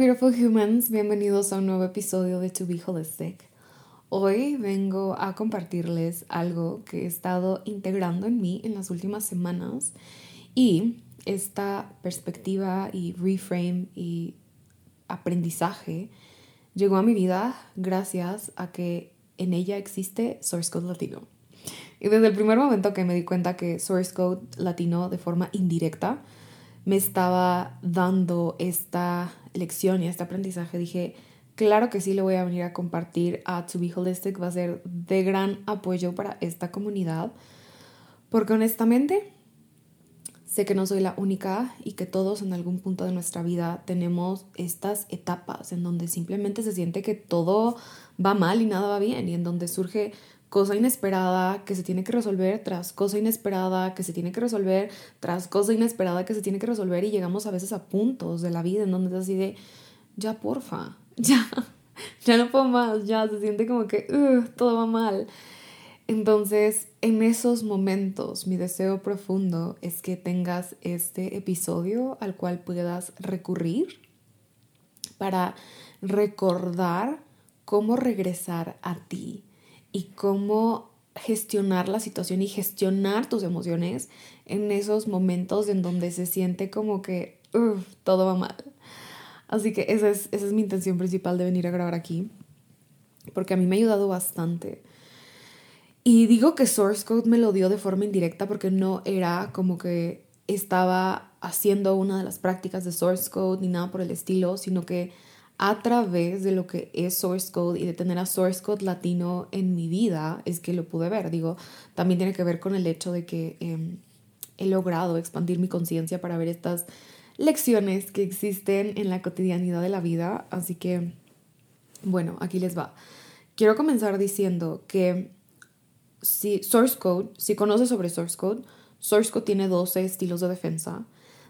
Beautiful humans. Bienvenidos a un nuevo episodio de To Be Holistic. Hoy vengo a compartirles algo que he estado integrando en mí en las últimas semanas y esta perspectiva y reframe y aprendizaje llegó a mi vida gracias a que en ella existe Source Code Latino. Y desde el primer momento que me di cuenta que Source Code Latino de forma indirecta me estaba dando esta lección y este aprendizaje, dije, claro que sí le voy a venir a compartir a To Be Holistic, va a ser de gran apoyo para esta comunidad, porque honestamente sé que no soy la única y que todos en algún punto de nuestra vida tenemos estas etapas en donde simplemente se siente que todo va mal y nada va bien y en donde surge cosa inesperada que se tiene que resolver tras cosa inesperada que se tiene que resolver tras cosa inesperada que se tiene que resolver y llegamos a veces a puntos de la vida en donde es así de, ya porfa, ya, ya no puedo más, ya se siente como que todo va mal. Entonces, en esos momentos, mi deseo profundo es que tengas este episodio al cual puedas recurrir para recordar cómo regresar a ti, y cómo gestionar la situación y gestionar tus emociones en esos momentos en donde se siente como que todo va mal. Así que esa es, esa es mi intención principal de venir a grabar aquí, porque a mí me ha ayudado bastante. Y digo que Source Code me lo dio de forma indirecta porque no era como que estaba haciendo una de las prácticas de Source Code ni nada por el estilo, sino que a través de lo que es Source Code y de tener a Source Code latino en mi vida es que lo pude ver. Digo, también tiene que ver con el hecho de que em, he logrado expandir mi conciencia para ver estas lecciones que existen en la cotidianidad de la vida. Así que, bueno, aquí les va. Quiero comenzar diciendo que si Source Code, si conoces sobre Source Code, Source Code tiene 12 estilos de defensa.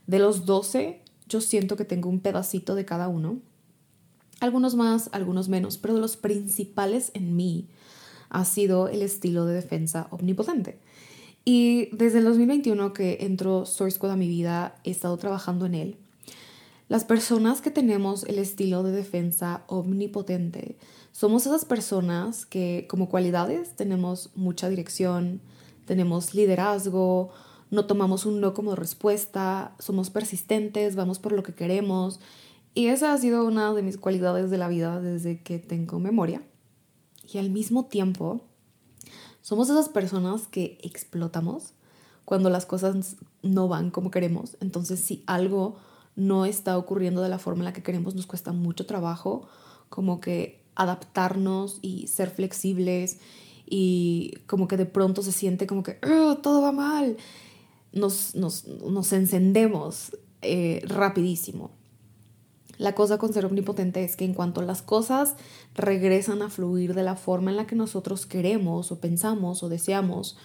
De los 12, yo siento que tengo un pedacito de cada uno algunos más, algunos menos, pero de los principales en mí ha sido el estilo de defensa omnipotente. Y desde el 2021 que entró Source Code a mi vida, he estado trabajando en él. Las personas que tenemos el estilo de defensa omnipotente somos esas personas que como cualidades tenemos mucha dirección, tenemos liderazgo, no tomamos un no como respuesta, somos persistentes, vamos por lo que queremos y esa ha sido una de mis cualidades de la vida desde que tengo memoria. Y al mismo tiempo, somos esas personas que explotamos cuando las cosas no van como queremos. Entonces, si algo no está ocurriendo de la forma en la que queremos, nos cuesta mucho trabajo como que adaptarnos y ser flexibles y como que de pronto se siente como que todo va mal. Nos, nos, nos encendemos eh, rapidísimo. La cosa con ser omnipotente es que en cuanto las cosas regresan a fluir de la forma en la que nosotros queremos o pensamos o deseamos,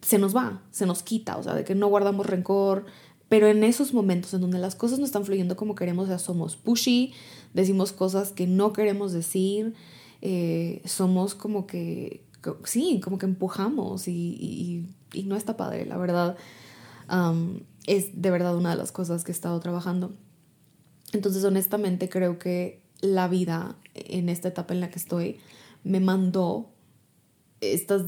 se nos va, se nos quita, o sea, de que no guardamos rencor, pero en esos momentos en donde las cosas no están fluyendo como queremos, ya somos pushy, decimos cosas que no queremos decir, eh, somos como que, sí, como que empujamos y, no está padre, la verdad. es de verdad una de las cosas que he estado trabajando. Entonces, honestamente, creo que la vida en esta etapa en la que estoy me mandó estas,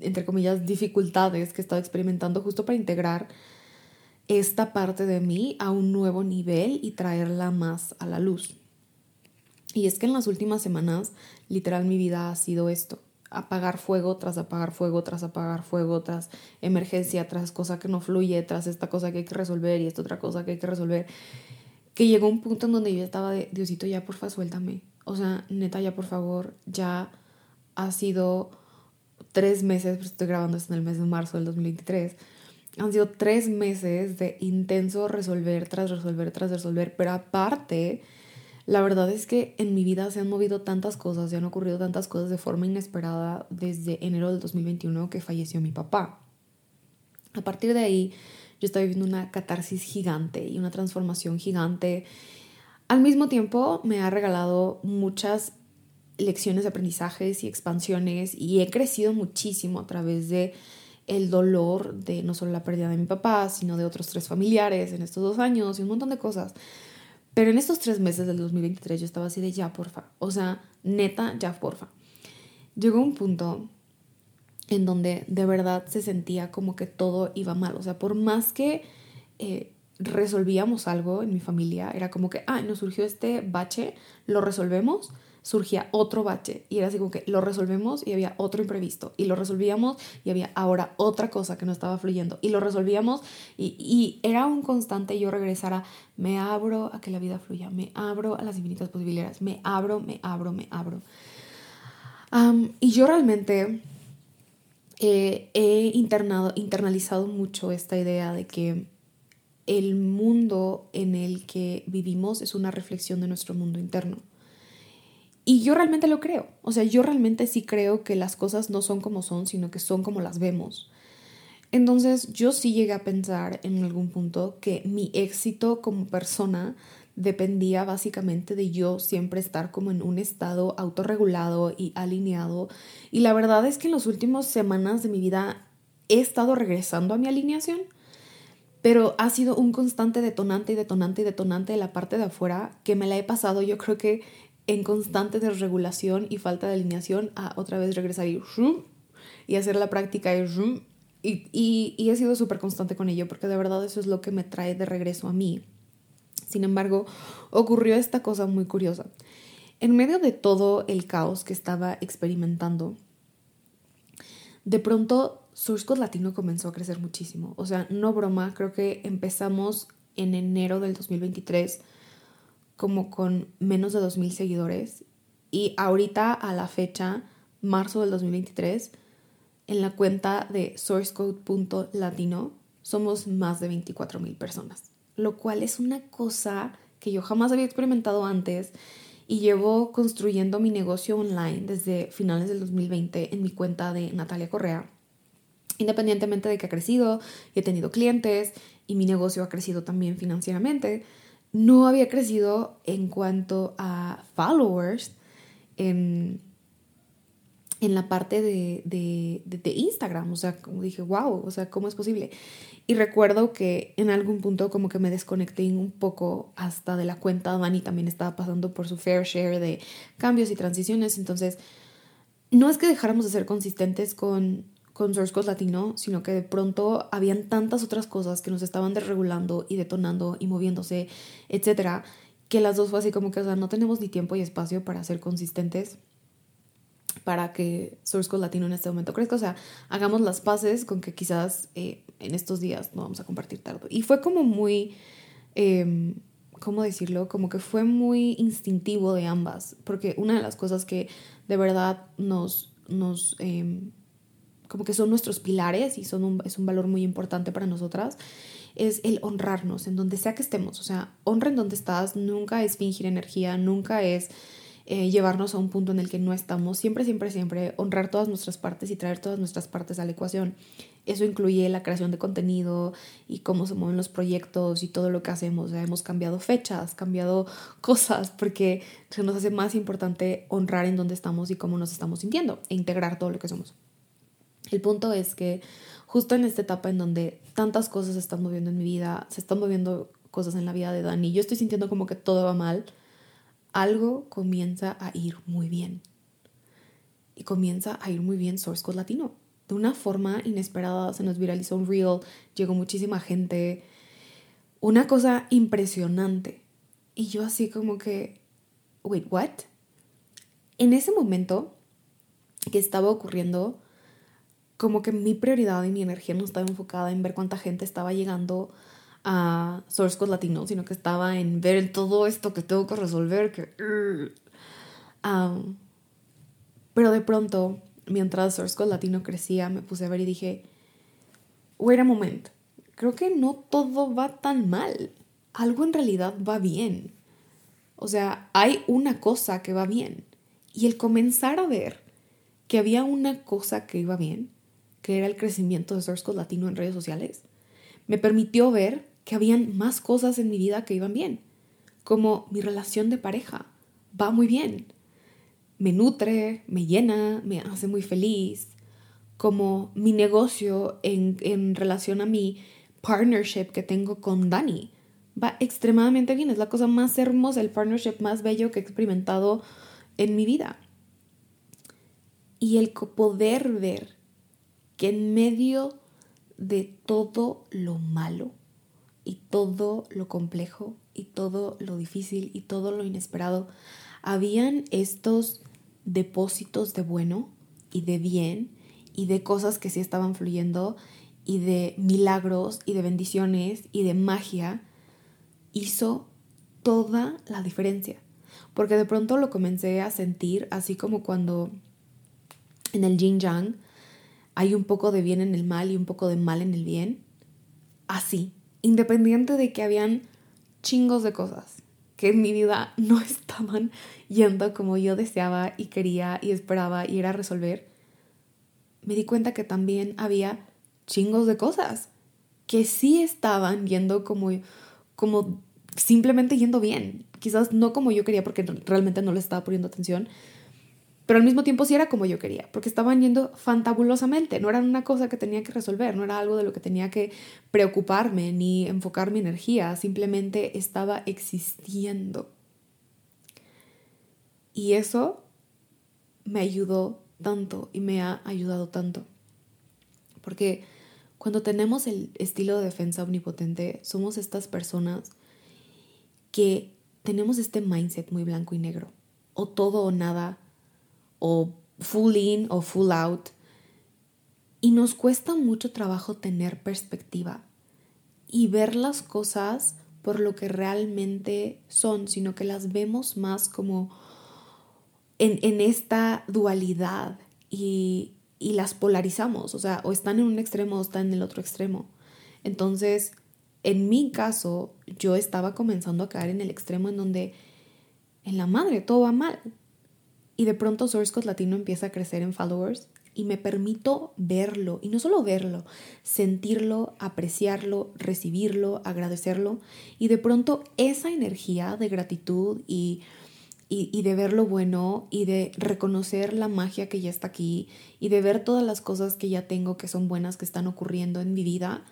entre comillas, dificultades que he estado experimentando justo para integrar esta parte de mí a un nuevo nivel y traerla más a la luz. Y es que en las últimas semanas, literal, mi vida ha sido esto. Apagar fuego tras apagar fuego, tras apagar fuego, tras emergencia, tras cosa que no fluye, tras esta cosa que hay que resolver y esta otra cosa que hay que resolver que llegó un punto en donde yo estaba de, Diosito, ya porfa, suéltame. O sea, neta, ya por favor, ya ha sido tres meses, pero estoy grabando esto en el mes de marzo del 2023, han sido tres meses de intenso resolver tras resolver tras resolver, pero aparte, la verdad es que en mi vida se han movido tantas cosas, se han ocurrido tantas cosas de forma inesperada desde enero del 2021 que falleció mi papá. A partir de ahí, yo estaba viviendo una catarsis gigante y una transformación gigante. Al mismo tiempo, me ha regalado muchas lecciones aprendizajes y expansiones y he crecido muchísimo a través de el dolor de no solo la pérdida de mi papá, sino de otros tres familiares en estos dos años y un montón de cosas. Pero en estos tres meses del 2023 yo estaba así de ya, porfa. O sea, neta, ya, porfa. Llegó un punto en donde de verdad se sentía como que todo iba mal. O sea, por más que eh, resolvíamos algo en mi familia, era como que, ah, nos surgió este bache, lo resolvemos surgía otro bache y era así como que lo resolvemos y había otro imprevisto y lo resolvíamos y había ahora otra cosa que no estaba fluyendo y lo resolvíamos y, y era un constante yo regresar a me abro a que la vida fluya, me abro a las infinitas posibilidades, me abro, me abro, me abro. y yo realmente eh, he internalizado mucho esta idea de que el mundo en el que vivimos es una reflexión de nuestro mundo interno. Y yo realmente lo creo. O sea, yo realmente sí creo que las cosas no son como son, sino que son como las vemos. Entonces, yo sí llegué a pensar en algún punto que mi éxito como persona dependía básicamente de yo siempre estar como en un estado autorregulado y alineado. Y la verdad es que en las últimas semanas de mi vida he estado regresando a mi alineación, pero ha sido un constante detonante y detonante y detonante de la parte de afuera que me la he pasado yo creo que en constante desregulación y falta de alineación a otra vez regresar y, y hacer la práctica y, y, y he sido súper constante con ello porque de verdad eso es lo que me trae de regreso a mí. Sin embargo, ocurrió esta cosa muy curiosa. En medio de todo el caos que estaba experimentando, de pronto Source Code Latino comenzó a crecer muchísimo. O sea, no broma, creo que empezamos en enero del 2023 como con menos de 2.000 seguidores y ahorita a la fecha, marzo del 2023, en la cuenta de sourcecode.latino somos más de 24.000 personas, lo cual es una cosa que yo jamás había experimentado antes y llevo construyendo mi negocio online desde finales del 2020 en mi cuenta de Natalia Correa. Independientemente de que ha crecido y he tenido clientes y mi negocio ha crecido también financieramente, no había crecido en cuanto a followers en, en la parte de, de, de, Instagram. O sea, como dije, wow, o sea, ¿cómo es posible? Y recuerdo que en algún punto como que me desconecté un poco hasta de la cuenta. Dani también estaba pasando por su fair share de cambios y transiciones. Entonces, no es que dejáramos de ser consistentes con con Source Code Latino, sino que de pronto habían tantas otras cosas que nos estaban desregulando y detonando y moviéndose, etcétera, que las dos fue así como que, o sea, no tenemos ni tiempo y espacio para ser consistentes para que Source Code Latino en este momento crezca. O sea, hagamos las paces con que quizás eh, en estos días no vamos a compartir tarde. Y fue como muy, eh, ¿cómo decirlo? Como que fue muy instintivo de ambas, porque una de las cosas que de verdad nos, nos em, como que son nuestros pilares y son un, es un valor muy importante para nosotras, es el honrarnos en donde sea que estemos. O sea, honra en donde estás, nunca es fingir energía, nunca es eh, llevarnos a un punto en el que no estamos. Siempre, siempre, siempre honrar todas nuestras partes y traer todas nuestras partes a la ecuación. Eso incluye la creación de contenido y cómo se mueven los proyectos y todo lo que hacemos. O hemos cambiado fechas, cambiado cosas, porque se nos hace más importante honrar en dónde estamos y cómo nos estamos sintiendo e integrar todo lo que somos. El punto es que justo en esta etapa en donde tantas cosas se están moviendo en mi vida, se están moviendo cosas en la vida de Dani, yo estoy sintiendo como que todo va mal, algo comienza a ir muy bien. Y comienza a ir muy bien Source Code Latino. De una forma inesperada se nos viralizó un reel, llegó muchísima gente. Una cosa impresionante. Y yo así como que, wait, what? En ese momento que estaba ocurriendo, como que mi prioridad y mi energía no estaba enfocada en ver cuánta gente estaba llegando a Source Code Latino, sino que estaba en ver todo esto que tengo que resolver, que... pero de pronto mientras Source Code Latino crecía, me puse a ver y dije, wait a moment, creo que no todo va tan mal. Algo en realidad va bien. O sea, hay una cosa que va bien. Y el comenzar a ver que había una cosa que iba bien, que era el crecimiento de Source Code Latino en redes sociales, me permitió ver que habían más cosas en mi vida que iban bien, como mi relación de pareja, va muy bien, me nutre, me llena, me hace muy feliz, como mi negocio en, en relación a mi partnership que tengo con Dani, va extremadamente bien, es la cosa más hermosa, el partnership más bello que he experimentado en mi vida. Y el poder ver que en medio de todo lo malo y todo lo complejo y todo lo difícil y todo lo inesperado, habían estos depósitos de bueno y de bien y de cosas que sí estaban fluyendo y de milagros y de bendiciones y de magia, hizo toda la diferencia. Porque de pronto lo comencé a sentir así como cuando en el yin yang hay un poco de bien en el mal y un poco de mal en el bien. Así, independiente de que habían chingos de cosas que en mi vida no estaban yendo como yo deseaba y quería y esperaba y era resolver, me di cuenta que también había chingos de cosas que sí estaban yendo como, como simplemente yendo bien. Quizás no como yo quería porque realmente no le estaba poniendo atención, pero al mismo tiempo sí era como yo quería, porque estaban yendo fantabulosamente, no era una cosa que tenía que resolver, no era algo de lo que tenía que preocuparme ni enfocar mi energía, simplemente estaba existiendo. Y eso me ayudó tanto y me ha ayudado tanto. Porque cuando tenemos el estilo de defensa omnipotente, somos estas personas que tenemos este mindset muy blanco y negro, o todo o nada, o full in o full out. Y nos cuesta mucho trabajo tener perspectiva y ver las cosas por lo que realmente son, sino que las vemos más como en, en esta dualidad y, y las polarizamos, o sea, o están en un extremo o están en el otro extremo. Entonces, en mi caso, yo estaba comenzando a caer en el extremo en donde en la madre todo va mal, y de pronto Source Latino empieza a crecer en followers y me permito verlo, y no solo verlo, sentirlo, apreciarlo, recibirlo, agradecerlo, y de pronto esa energía de gratitud y, y, de ver lo bueno y de reconocer la magia que ya está aquí y de ver todas las cosas que ya tengo que son buenas, que están ocurriendo en mi vida,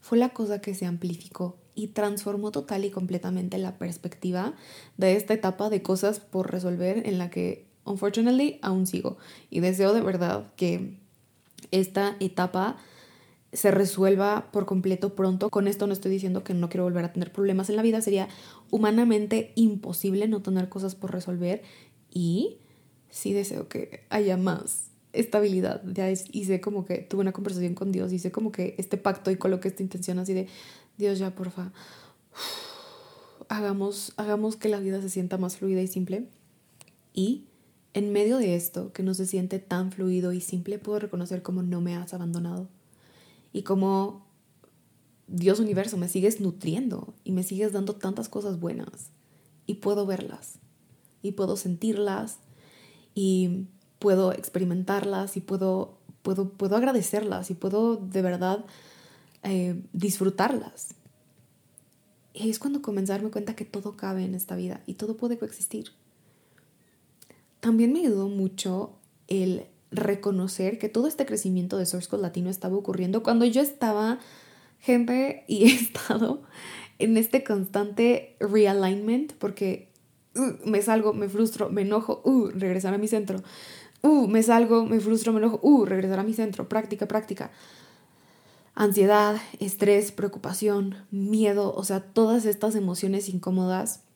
fue la cosa que se amplificó y transformó total y completamente la perspectiva de esta etapa de cosas por resolver en la que Unfortunately, aún sigo y deseo de verdad que esta etapa se resuelva por completo pronto. Con esto no estoy diciendo que no quiero volver a tener problemas en la vida, sería humanamente imposible no tener cosas por resolver y sí deseo que haya más estabilidad. Ya hice como que tuve una conversación con Dios, hice como que este pacto y coloqué esta intención así de Dios ya, porfa, hagamos, hagamos que la vida se sienta más fluida y simple y en medio de esto, que no se siente tan fluido y simple, puedo reconocer cómo no me has abandonado. Y cómo Dios universo me sigues nutriendo y me sigues dando tantas cosas buenas. Y puedo verlas. Y puedo sentirlas. Y puedo experimentarlas. Y puedo, puedo, puedo agradecerlas. Y puedo de verdad eh, disfrutarlas. Y es cuando comencé a darme cuenta que todo cabe en esta vida y todo puede coexistir también me ayudó mucho el reconocer que todo este crecimiento de Source Code Latino estaba ocurriendo cuando yo estaba, gente, y he estado en este constante realignment porque uh, me salgo, me frustro, me enojo, uh, regresar a mi centro. Uh, me salgo, me frustro, me enojo, uh, regresar a mi centro. Práctica, práctica. Ansiedad, estrés, preocupación, miedo, o sea, todas estas emociones incómodas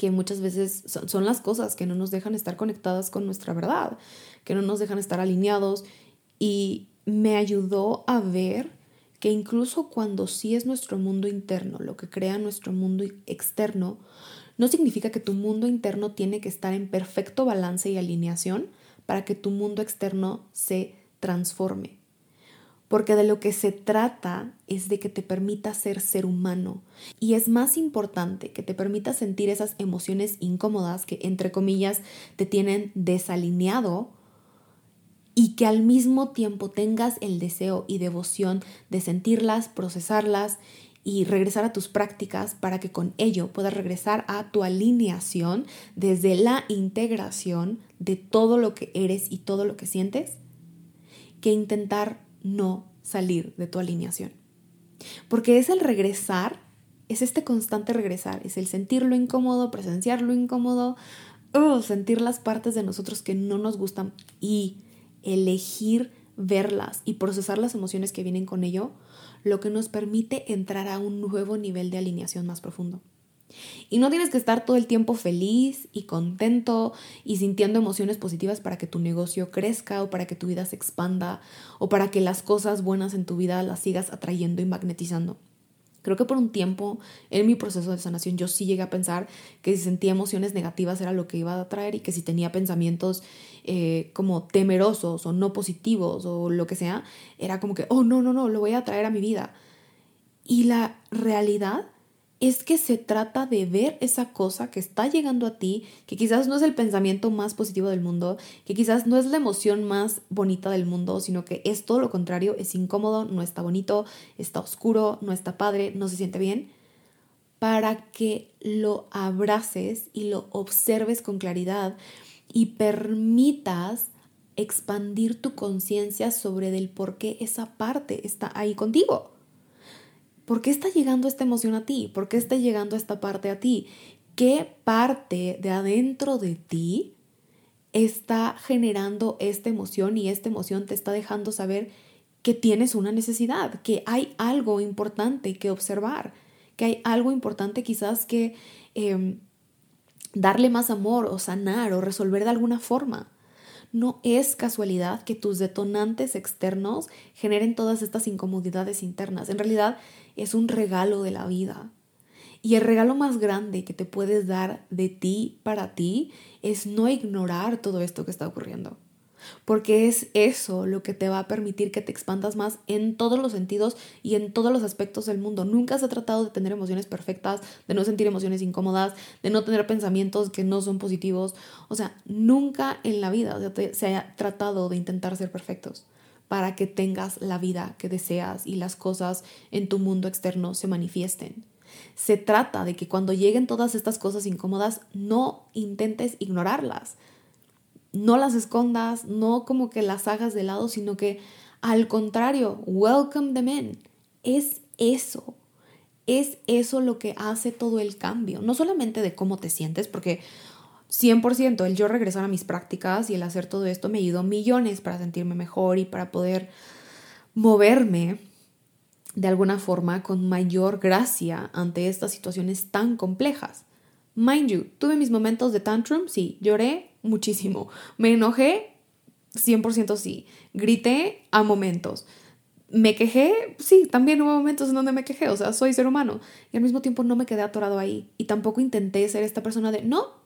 que muchas veces son, las cosas que no nos dejan estar conectadas con nuestra verdad, que no nos dejan estar alineados y me ayudó a ver que incluso cuando sí es nuestro mundo interno, lo que crea nuestro mundo externo, no significa que tu mundo interno tiene que estar en perfecto balance y alineación para que tu mundo externo se transforme. Porque de lo que se trata es de que te permita ser ser humano. Y es más importante que te permita sentir esas emociones incómodas que, entre comillas, te tienen desalineado y que al mismo tiempo tengas el deseo y devoción de sentirlas, procesarlas y regresar a tus prácticas para que con ello puedas regresar a tu alineación desde la integración de todo lo que eres y todo lo que sientes, que intentar no salir de tu alineación. Porque es el regresar, es este constante regresar, es el sentir lo incómodo, presenciar lo incómodo, uh, sentir las partes de nosotros que no nos gustan y elegir verlas y procesar las emociones que vienen con ello, lo que nos permite entrar a un nuevo nivel de alineación más profundo. Y no tienes que estar todo el tiempo feliz y contento y sintiendo emociones positivas para que tu negocio crezca o para que tu vida se expanda o para que las cosas buenas en tu vida las sigas atrayendo y magnetizando. Creo que por un tiempo en mi proceso de sanación yo sí llegué a pensar que si sentía emociones negativas era lo que iba a atraer y que si tenía pensamientos eh, como temerosos o no positivos o lo que sea, era como que, oh, no, no, no, lo voy a atraer a mi vida. Y la realidad es que se trata de ver esa cosa que está llegando a ti, que quizás no es el pensamiento más positivo del mundo, que quizás no es la emoción más bonita del mundo, sino que es todo lo contrario, es incómodo, no está bonito, está oscuro, no está padre, no se siente bien, para que lo abraces y lo observes con claridad y permitas expandir tu conciencia sobre del por qué esa parte está ahí contigo. ¿Por qué está llegando esta emoción a ti? ¿Por qué está llegando esta parte a ti? ¿Qué parte de adentro de ti está generando esta emoción y esta emoción te está dejando saber que tienes una necesidad, que hay algo importante que observar, que hay algo importante quizás que em, darle más amor o sanar o resolver de alguna forma. No es casualidad que tus detonantes externos generen todas estas incomodidades internas. En realidad es un regalo de la vida. Y el regalo más grande que te puedes dar de ti para ti es no ignorar todo esto que está ocurriendo porque es eso lo que te va a permitir que te expandas más en todos los sentidos y en todos los aspectos del mundo. Nunca se ha tratado de tener emociones perfectas, de no sentir emociones incómodas, de no tener pensamientos que no son positivos. O sea, nunca en la vida se ha tratado de intentar ser perfectos para que tengas la vida que deseas y las cosas en tu mundo externo se manifiesten. Se trata de que cuando lleguen todas estas cosas incómodas, no intentes ignorarlas no las escondas, no como que las hagas de lado, sino que al contrario, welcome them in. Es eso. Es eso lo que hace todo el cambio. No solamente de cómo te sientes, porque 100% el yo regresar a mis prácticas y el hacer todo esto me ayudó millones para sentirme mejor y para poder moverme de alguna forma con mayor gracia ante estas situaciones tan complejas. Mind you, tuve mis momentos de tantrum, sí, lloré, muchísimo. Me enojé, 100% sí. Grité a momentos. Me quejé, sí, también hubo momentos en donde me quejé, o sea, soy ser humano. Y al mismo tiempo no me quedé atorado ahí. Y tampoco intenté ser esta persona de, no,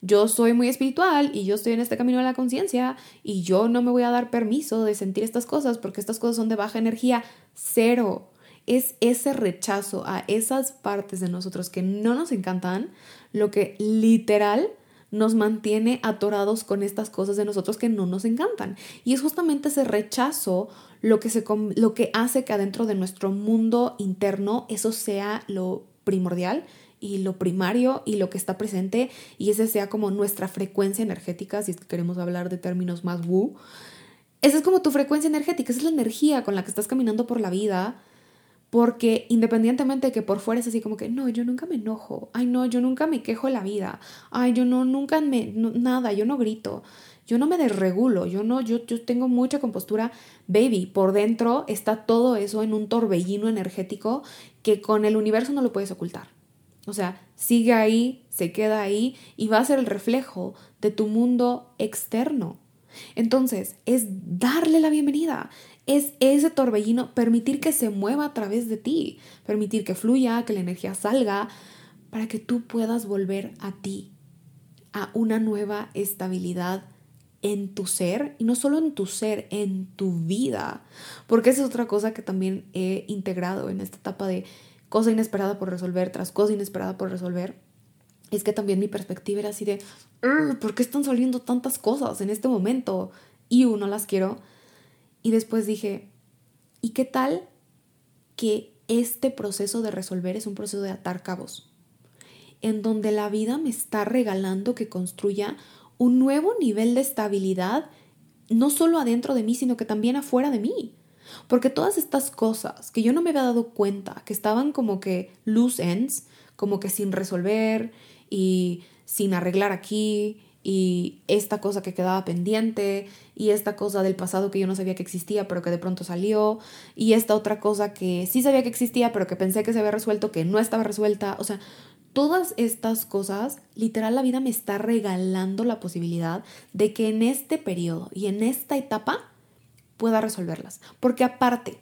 yo soy muy espiritual y yo estoy en este camino de la conciencia y yo no me voy a dar permiso de sentir estas cosas porque estas cosas son de baja energía. Cero. Es ese rechazo a esas partes de nosotros que no nos encantan lo que literal nos mantiene atorados con estas cosas de nosotros que no nos encantan. Y es justamente ese rechazo lo que, se, lo que hace que adentro de nuestro mundo interno eso sea lo primordial y lo primario y lo que está presente y ese sea como nuestra frecuencia energética, si es que queremos hablar de términos más woo. Esa es como tu frecuencia energética, esa es la energía con la que estás caminando por la vida porque independientemente de que por fuera es así como que, no, yo nunca me enojo, ay, no, yo nunca me quejo de la vida, ay, yo no, nunca me, nada, yo no grito, yo no me desregulo, yo no, yo, yo tengo mucha compostura, baby, por dentro está todo eso en un torbellino energético que con el universo no lo puedes ocultar. O sea, sigue ahí, se queda ahí y va a ser el reflejo de tu mundo externo. Entonces, es darle la bienvenida, es ese torbellino, permitir que se mueva a través de ti, permitir que fluya, que la energía salga, para que tú puedas volver a ti, a una nueva estabilidad en tu ser y no solo en tu ser, en tu vida. Porque esa es otra cosa que también he integrado en esta etapa de cosa inesperada por resolver tras cosa inesperada por resolver. Es que también mi perspectiva era así de, ¿por qué están saliendo tantas cosas en este momento? Y uno las quiero. Y después dije, ¿y qué tal que este proceso de resolver es un proceso de atar cabos? En donde la vida me está regalando que construya un nuevo nivel de estabilidad, no solo adentro de mí, sino que también afuera de mí. Porque todas estas cosas que yo no me había dado cuenta, que estaban como que loose ends, como que sin resolver y sin arreglar aquí, y esta cosa que quedaba pendiente, y esta cosa del pasado que yo no sabía que existía, pero que de pronto salió, y esta otra cosa que sí sabía que existía, pero que pensé que se había resuelto, que no estaba resuelta. O sea, todas estas cosas, literal la vida me está regalando la posibilidad de que en este periodo y en esta etapa pueda resolverlas. Porque aparte,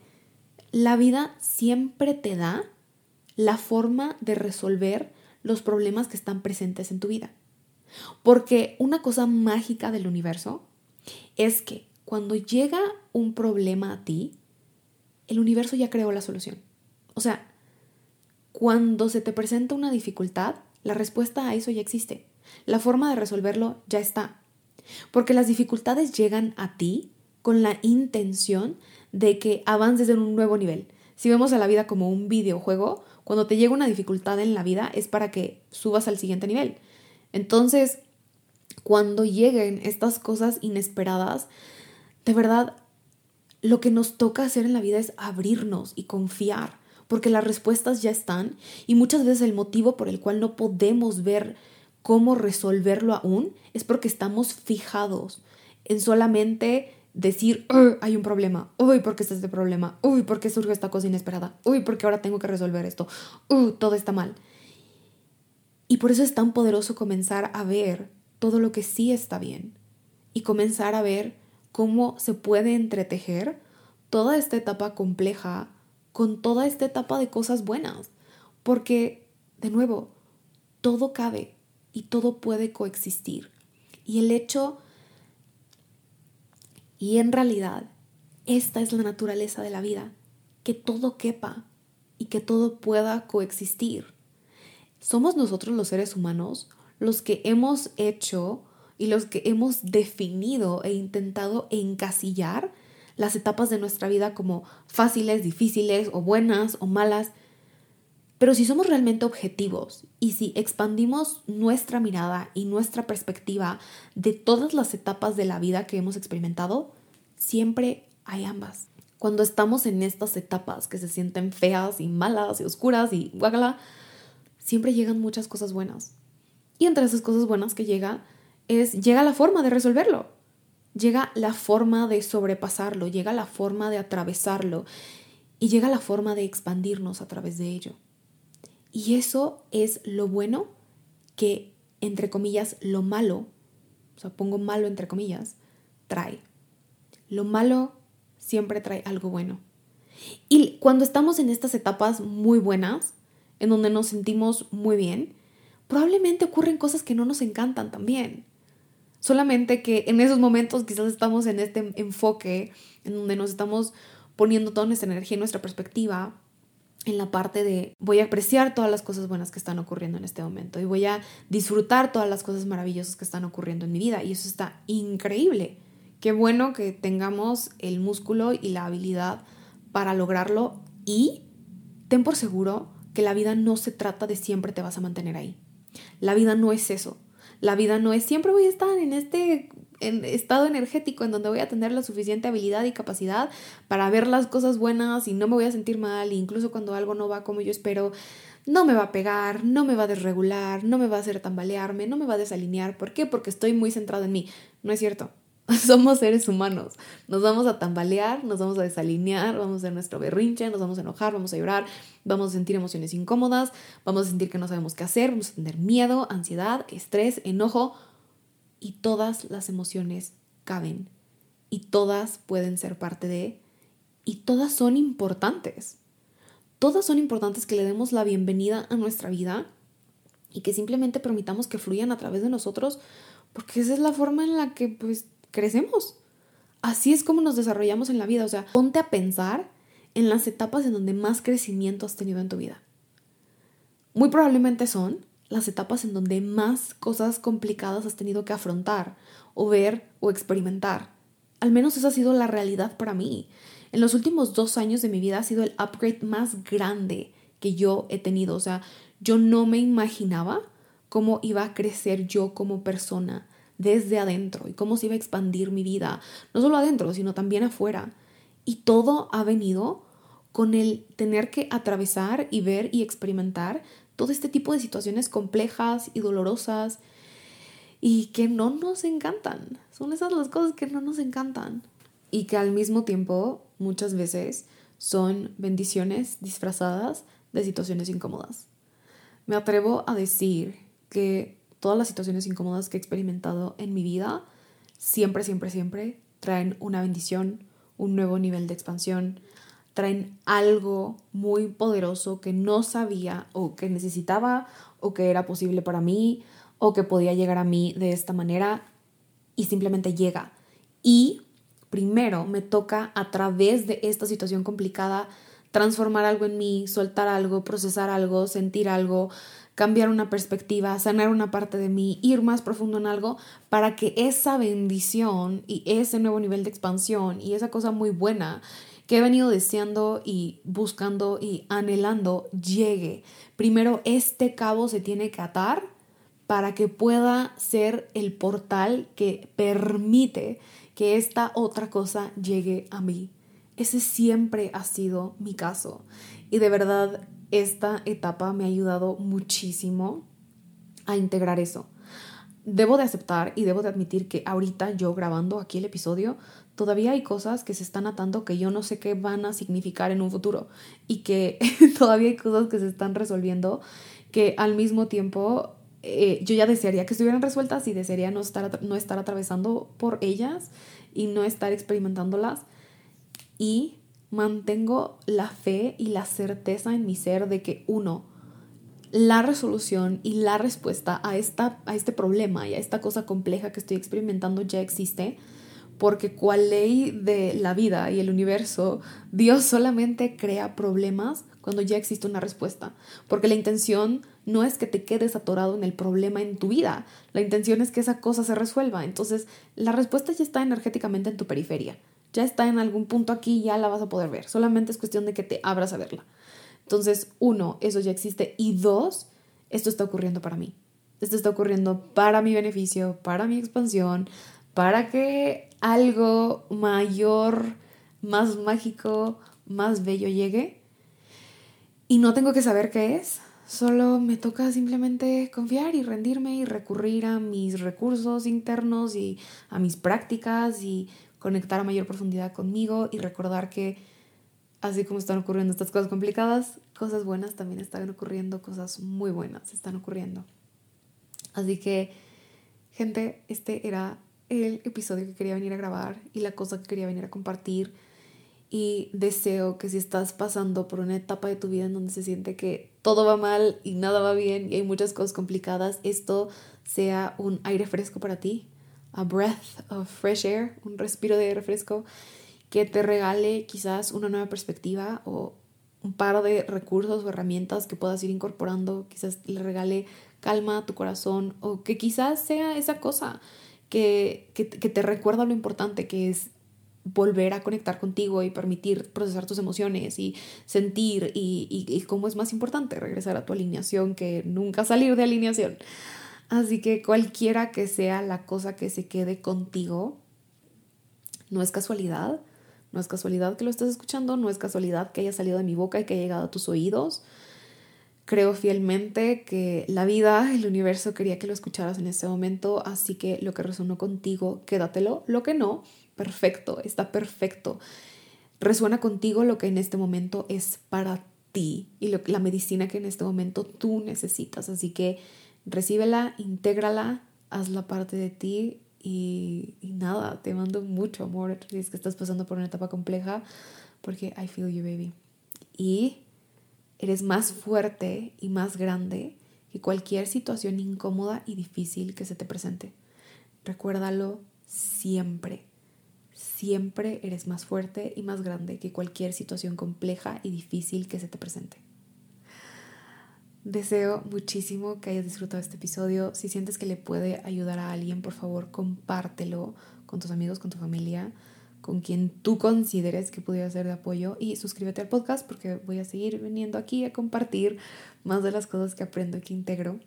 la vida siempre te da la forma de resolver los problemas que están presentes en tu vida. Porque una cosa mágica del universo es que cuando llega un problema a ti, el universo ya creó la solución. O sea, cuando se te presenta una dificultad, la respuesta a eso ya existe. La forma de resolverlo ya está. Porque las dificultades llegan a ti con la intención de que avances en un nuevo nivel. Si vemos a la vida como un videojuego, cuando te llega una dificultad en la vida es para que subas al siguiente nivel. Entonces, cuando lleguen estas cosas inesperadas, de verdad, lo que nos toca hacer en la vida es abrirnos y confiar porque las respuestas ya están y muchas veces el motivo por el cual no podemos ver cómo resolverlo aún es porque estamos fijados en solamente decir, hay un problema, uy, ¿por qué está este problema? Uy, ¿por qué surge esta cosa inesperada? Uy, ¿por qué ahora tengo que resolver esto? Uy, todo está mal. Y por eso es tan poderoso comenzar a ver todo lo que sí está bien y comenzar a ver cómo se puede entretejer toda esta etapa compleja con toda esta etapa de cosas buenas. Porque, de nuevo, todo cabe y todo puede coexistir. Y el hecho, y en realidad, esta es la naturaleza de la vida, que todo quepa y que todo pueda coexistir. Somos nosotros los seres humanos los que hemos hecho y los que hemos definido e intentado encasillar las etapas de nuestra vida como fáciles, difíciles o buenas o malas. Pero si somos realmente objetivos y si expandimos nuestra mirada y nuestra perspectiva de todas las etapas de la vida que hemos experimentado, siempre hay ambas. Cuando estamos en estas etapas que se sienten feas y malas y oscuras y guágala, siempre llegan muchas cosas buenas. Y entre esas cosas buenas que llega es llega la forma de resolverlo llega la forma de sobrepasarlo, llega la forma de atravesarlo y llega la forma de expandirnos a través de ello. Y eso es lo bueno que, entre comillas, lo malo, o sea, pongo malo entre comillas, trae. Lo malo siempre trae algo bueno. Y cuando estamos en estas etapas muy buenas, en donde nos sentimos muy bien, probablemente ocurren cosas que no nos encantan también. Solamente que en esos momentos quizás estamos en este enfoque en donde nos estamos poniendo toda nuestra energía y nuestra perspectiva en la parte de voy a apreciar todas las cosas buenas que están ocurriendo en este momento y voy a disfrutar todas las cosas maravillosas que están ocurriendo en mi vida y eso está increíble. Qué bueno que tengamos el músculo y la habilidad para lograrlo y ten por seguro que la vida no se trata de siempre te vas a mantener ahí. La vida no es eso. La vida no es siempre voy a estar en este estado energético en donde voy a tener la suficiente habilidad y capacidad para ver las cosas buenas y no me voy a sentir mal, incluso cuando algo no va como yo espero, no me va a pegar, no me va a desregular, no me va a hacer tambalearme, no me va a desalinear. ¿Por qué? Porque estoy muy centrado en mí. No es cierto. Somos seres humanos. Nos vamos a tambalear, nos vamos a desalinear, vamos a hacer nuestro berrinche, nos vamos a enojar, vamos a llorar, vamos a sentir emociones incómodas, vamos a sentir que no sabemos qué hacer, vamos a tener miedo, ansiedad, estrés, enojo. Y todas las emociones caben. Y todas pueden ser parte de... Y todas son importantes. Todas son importantes que le demos la bienvenida a nuestra vida y que simplemente permitamos que fluyan a través de nosotros porque esa es la forma en la que pues crecemos. Así es como nos desarrollamos en la vida. O sea, ponte a pensar en las etapas en donde más crecimiento has tenido en tu vida. Muy probablemente son las etapas en donde más cosas complicadas has tenido que afrontar o ver o experimentar. Al menos esa ha sido la realidad para mí. En los últimos dos años de mi vida ha sido el upgrade más grande que yo he tenido. O sea, yo no me imaginaba cómo iba a crecer yo como persona desde adentro y cómo se iba a expandir mi vida, no solo adentro, sino también afuera. Y todo ha venido con el tener que atravesar y ver y experimentar todo este tipo de situaciones complejas y dolorosas y que no nos encantan. Son esas las cosas que no nos encantan y que al mismo tiempo muchas veces son bendiciones disfrazadas de situaciones incómodas. Me atrevo a decir que todas las situaciones incómodas que he experimentado en mi vida siempre, siempre, siempre traen una bendición, un nuevo nivel de expansión, traen algo muy poderoso que no sabía o que necesitaba o que era posible para mí o que podía llegar a mí de esta manera y simplemente llega. Y primero me toca a través de esta situación complicada transformar algo en mí, soltar algo, procesar algo, sentir algo, cambiar una perspectiva, sanar una parte de mí, ir más profundo en algo para que esa bendición y ese nuevo nivel de expansión y esa cosa muy buena que he venido deseando y buscando y anhelando llegue. Primero este cabo se tiene que atar para que pueda ser el portal que permite que esta otra cosa llegue a mí. Ese siempre ha sido mi caso. Y de verdad, esta etapa me ha ayudado muchísimo a integrar eso. Debo de aceptar y debo de admitir que ahorita yo grabando aquí el episodio, todavía hay cosas que se están atando que yo no sé qué van a significar en un futuro y que todavía hay cosas que se están resolviendo que al mismo tiempo eh, yo ya desearía que estuvieran resueltas y desearía no estar, no estar atravesando por ellas y no estar experimentándolas. Y mantengo la fe y la certeza en mi ser de que uno, la resolución y la respuesta a, esta, a este problema y a esta cosa compleja que estoy experimentando ya existe, porque cual ley de la vida y el universo, Dios solamente crea problemas cuando ya existe una respuesta, porque la intención no es que te quedes atorado en el problema en tu vida, la intención es que esa cosa se resuelva, entonces la respuesta ya está energéticamente en tu periferia ya está en algún punto aquí, ya la vas a poder ver. Solamente es cuestión de que te abras a verla. Entonces, uno, eso ya existe. Y dos, esto está ocurriendo para mí. Esto está ocurriendo para mi beneficio, para mi expansión, para que algo mayor, más mágico, más bello llegue. Y no tengo que saber qué es. Solo me toca simplemente confiar y rendirme y recurrir a mis recursos internos y a mis prácticas y conectar a mayor profundidad conmigo y recordar que así como están ocurriendo estas cosas complicadas, cosas buenas también están ocurriendo, cosas muy buenas están ocurriendo. Así que, gente, este era el episodio que quería venir a grabar y la cosa que quería venir a compartir. Y deseo que si estás pasando por una etapa de tu vida en donde se siente que todo va mal y nada va bien y hay muchas cosas complicadas, esto sea un aire fresco para ti, a breath of fresh air, un respiro de refresco que te regale quizás una nueva perspectiva o un par de recursos o herramientas que puedas ir incorporando, quizás le regale calma a tu corazón o que quizás sea esa cosa que, que, te recuerda lo importante que es volver a conectar contigo y permitir procesar tus emociones y sentir y, y, y cómo es más importante regresar a tu alineación que nunca salir de alineación. Así que cualquiera que sea la cosa que se quede contigo, no es casualidad, no es casualidad que lo estés escuchando, no es casualidad que haya salido de mi boca y que haya llegado a tus oídos. Creo fielmente que la vida, el universo quería que lo escucharas en ese momento, así que lo que resonó contigo, quédatelo, lo que no, perfecto, está perfecto. Resuena contigo lo que en este momento es para ti y la medicina que en este momento tú necesitas, así que recíbela, intégrala, hazla parte de ti y, nada, te mando mucho amor si es que estás pasando por una etapa compleja porque I feel you, baby. Y eres más fuerte y más grande que cualquier situación incómoda y difícil que se te presente. Recuérdalo siempre, siempre eres más fuerte y más grande que cualquier situación compleja y difícil que se te presente. Deseo muchísimo que hayas disfrutado este episodio. Si sientes que le puede ayudar a alguien, por favor, compártelo con tus amigos, con tu familia, con quien tú consideres que pudiera ser de apoyo y suscríbete al podcast porque voy a seguir viniendo aquí a compartir más de las cosas que aprendo y que integro.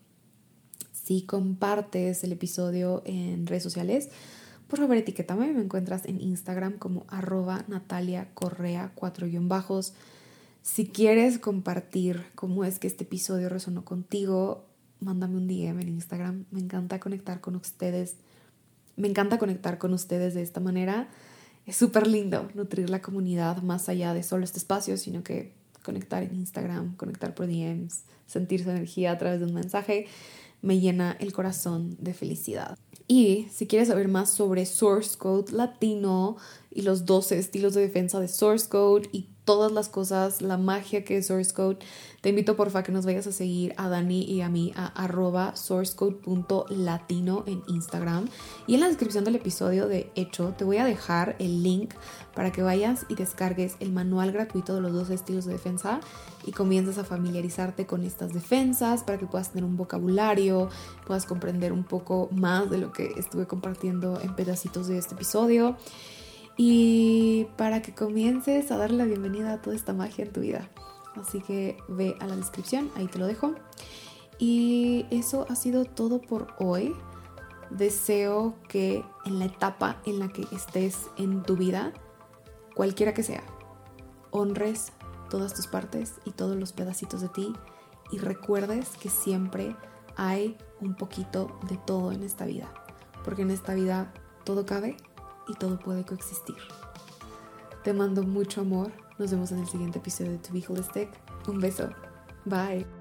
Si compartes el episodio en redes sociales, por favor etiquétame. Me encuentras en Instagram como arroba Natalia Correa 4 bajos si quieres compartir cómo es que este episodio resonó contigo, mándame un DM en Instagram. Me encanta conectar con ustedes. Me encanta conectar con ustedes de esta manera. Es súper lindo nutrir la comunidad más allá de solo este espacio, sino que conectar en Instagram, conectar por DMs, sentir su energía a través de un mensaje, me llena el corazón de felicidad. Y si quieres saber más sobre Source Code Latino y los 12 estilos de defensa de Source Code todas las cosas, la magia que es Source Code, te invito porfa que nos vayas a seguir a Dani y a mí a arroba sourcecode.latino en Instagram. Y en la descripción del episodio de hecho te voy a dejar el link para que vayas y descargues el manual gratuito de los dos estilos de defensa y comiences a familiarizarte con estas defensas para que puedas tener un vocabulario, puedas comprender un poco más de lo que estuve compartiendo en pedacitos de este episodio y para que comiences a darle la bienvenida a toda esta magia en tu vida. Así que ve a la descripción, ahí te lo dejo. Y eso ha sido todo por hoy. Deseo que en la etapa en la que estés en tu vida, cualquiera que sea, honres todas tus partes y todos los pedacitos de ti y recuerdes que siempre hay un poquito de todo en esta vida, porque en esta vida todo cabe y todo puede coexistir. Te mando mucho amor. Nos vemos en el siguiente episodio de To Be Holistic. Un beso. Bye.